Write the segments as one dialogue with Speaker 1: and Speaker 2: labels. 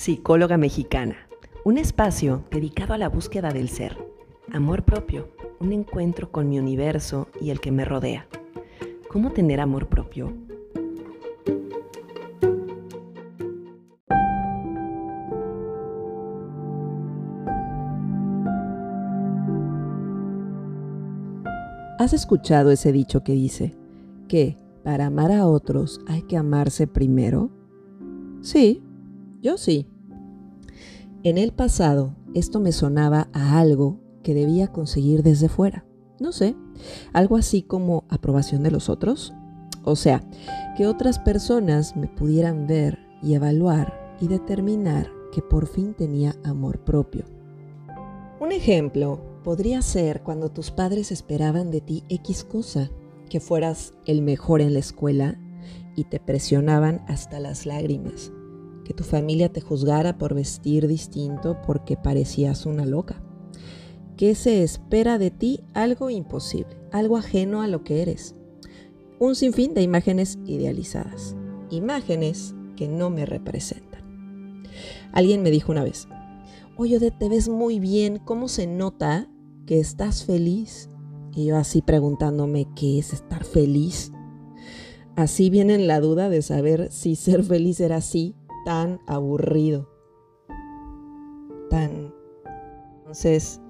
Speaker 1: psicóloga mexicana, un espacio dedicado a la búsqueda del ser, amor propio, un encuentro con mi universo y el que me rodea. ¿Cómo tener amor propio? ¿Has escuchado ese dicho que dice que para amar a otros hay que amarse primero? Sí, yo sí. En el pasado, esto me sonaba a algo que debía conseguir desde fuera. No sé, algo así como aprobación de los otros. O sea, que otras personas me pudieran ver y evaluar y determinar que por fin tenía amor propio. Un ejemplo podría ser cuando tus padres esperaban de ti X cosa, que fueras el mejor en la escuela y te presionaban hasta las lágrimas que tu familia te juzgara por vestir distinto porque parecías una loca. Que se espera de ti algo imposible, algo ajeno a lo que eres. Un sinfín de imágenes idealizadas, imágenes que no me representan. Alguien me dijo una vez, oye, te ves muy bien, ¿cómo se nota que estás feliz? Y yo así preguntándome, ¿qué es estar feliz? Así viene la duda de saber si ser feliz era así tan aburrido, tan... Entonces,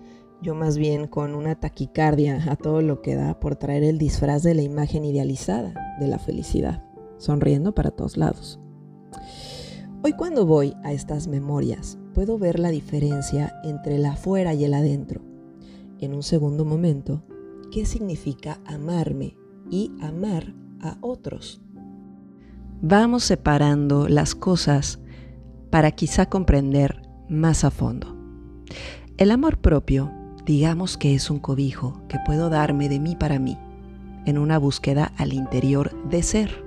Speaker 1: yo más bien con una taquicardia a todo lo que da por traer el disfraz de la imagen idealizada de la felicidad, sonriendo para todos lados. Hoy cuando voy a estas memorias, puedo ver la diferencia entre el afuera y el adentro. En un segundo momento, ¿qué significa amarme y amar a otros? Vamos separando las cosas para quizá comprender más a fondo. El amor propio, digamos que es un cobijo que puedo darme de mí para mí, en una búsqueda al interior de ser.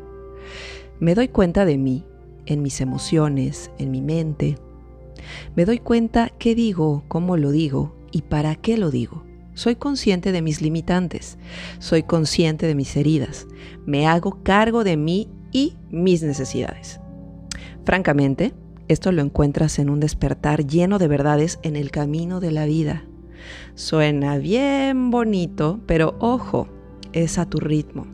Speaker 1: Me doy cuenta de mí, en mis emociones, en mi mente. Me doy cuenta qué digo, cómo lo digo y para qué lo digo. Soy consciente de mis limitantes, soy consciente de mis heridas, me hago cargo de mí y mis necesidades. Francamente, esto lo encuentras en un despertar lleno de verdades en el camino de la vida. Suena bien bonito, pero ojo, es a tu ritmo.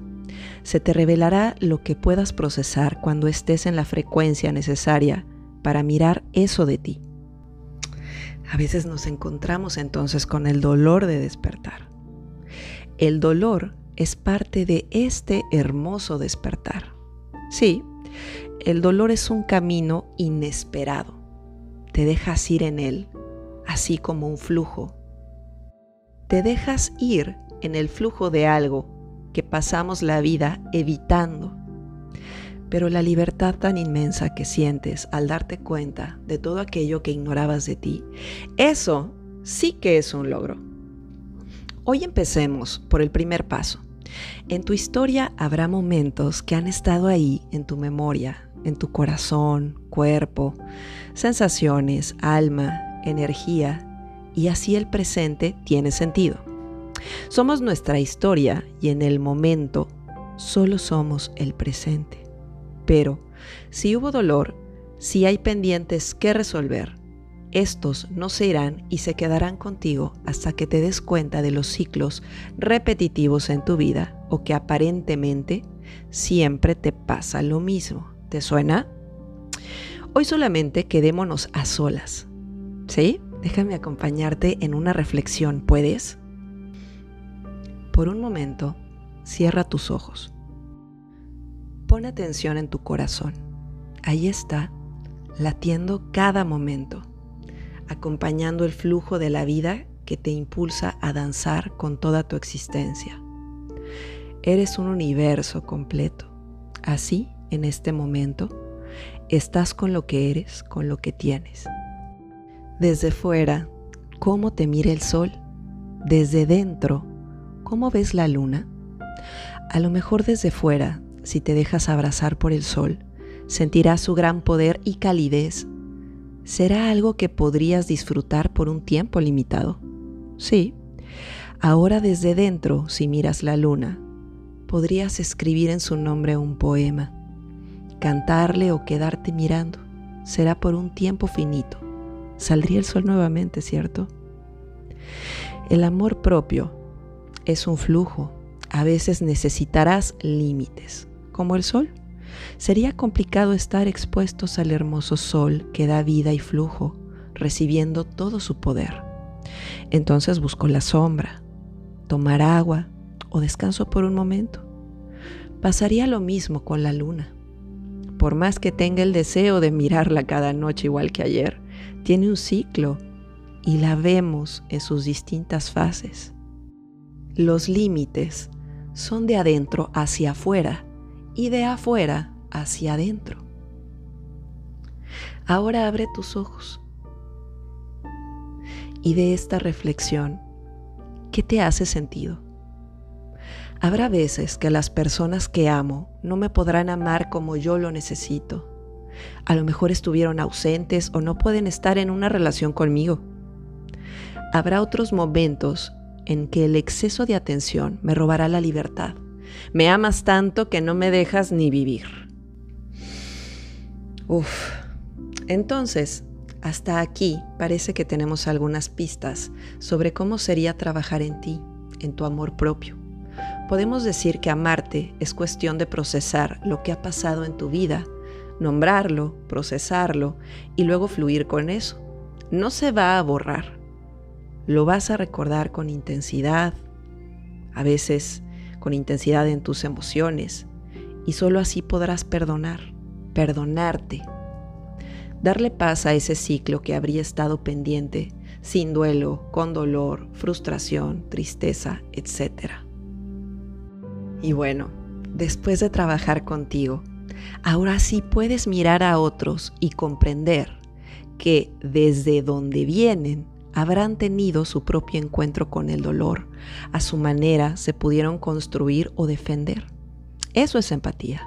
Speaker 1: Se te revelará lo que puedas procesar cuando estés en la frecuencia necesaria para mirar eso de ti. A veces nos encontramos entonces con el dolor de despertar. El dolor es parte de este hermoso despertar. Sí, el dolor es un camino inesperado. Te dejas ir en él, así como un flujo. Te dejas ir en el flujo de algo que pasamos la vida evitando. Pero la libertad tan inmensa que sientes al darte cuenta de todo aquello que ignorabas de ti, eso sí que es un logro. Hoy empecemos por el primer paso. En tu historia habrá momentos que han estado ahí en tu memoria, en tu corazón, cuerpo, sensaciones, alma, energía, y así el presente tiene sentido. Somos nuestra historia y en el momento solo somos el presente. Pero si hubo dolor, si hay pendientes que resolver, estos no se irán y se quedarán contigo hasta que te des cuenta de los ciclos repetitivos en tu vida o que aparentemente siempre te pasa lo mismo. ¿Te suena? Hoy solamente quedémonos a solas. ¿Sí? Déjame acompañarte en una reflexión, ¿puedes? Por un momento, cierra tus ojos. Pon atención en tu corazón. Ahí está, latiendo cada momento acompañando el flujo de la vida que te impulsa a danzar con toda tu existencia. Eres un universo completo. Así, en este momento, estás con lo que eres, con lo que tienes. Desde fuera, ¿cómo te mira el sol? Desde dentro, ¿cómo ves la luna? A lo mejor desde fuera, si te dejas abrazar por el sol, sentirás su gran poder y calidez será algo que podrías disfrutar por un tiempo limitado. Sí, ahora desde dentro, si miras la luna, podrías escribir en su nombre un poema, cantarle o quedarte mirando. será por un tiempo finito. Saldría el sol nuevamente, ¿cierto? El amor propio es un flujo. A veces necesitarás límites, como el sol. Sería complicado estar expuestos al hermoso sol que da vida y flujo, recibiendo todo su poder. Entonces busco la sombra, tomar agua o descanso por un momento. Pasaría lo mismo con la luna. Por más que tenga el deseo de mirarla cada noche igual que ayer, tiene un ciclo y la vemos en sus distintas fases. Los límites son de adentro hacia afuera y de afuera hacia adentro. Ahora abre tus ojos y de esta reflexión, ¿qué te hace sentido? Habrá veces que las personas que amo no me podrán amar como yo lo necesito. A lo mejor estuvieron ausentes o no pueden estar en una relación conmigo. Habrá otros momentos en que el exceso de atención me robará la libertad. Me amas tanto que no me dejas ni vivir. Uf. Entonces, hasta aquí parece que tenemos algunas pistas sobre cómo sería trabajar en ti, en tu amor propio. Podemos decir que amarte es cuestión de procesar lo que ha pasado en tu vida, nombrarlo, procesarlo y luego fluir con eso. No se va a borrar. Lo vas a recordar con intensidad, a veces con intensidad en tus emociones, y solo así podrás perdonar, perdonarte darle paz a ese ciclo que habría estado pendiente, sin duelo, con dolor, frustración, tristeza, etc. Y bueno, después de trabajar contigo, ahora sí puedes mirar a otros y comprender que desde donde vienen habrán tenido su propio encuentro con el dolor, a su manera se pudieron construir o defender. Eso es empatía.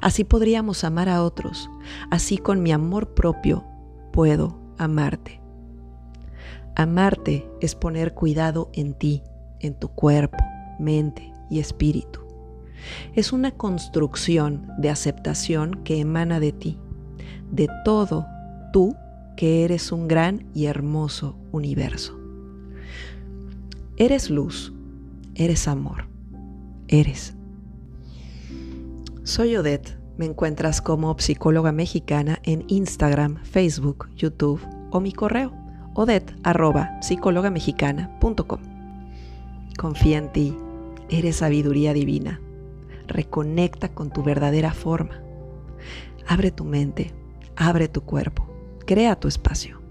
Speaker 1: Así podríamos amar a otros. Así con mi amor propio puedo amarte. Amarte es poner cuidado en ti, en tu cuerpo, mente y espíritu. Es una construcción de aceptación que emana de ti, de todo tú que eres un gran y hermoso universo. Eres luz, eres amor, eres soy Odette. Me encuentras como psicóloga mexicana en Instagram, Facebook, YouTube o mi correo odette.psicólogamexicana.com. Confía en ti. Eres sabiduría divina. Reconecta con tu verdadera forma. Abre tu mente. Abre tu cuerpo. Crea tu espacio.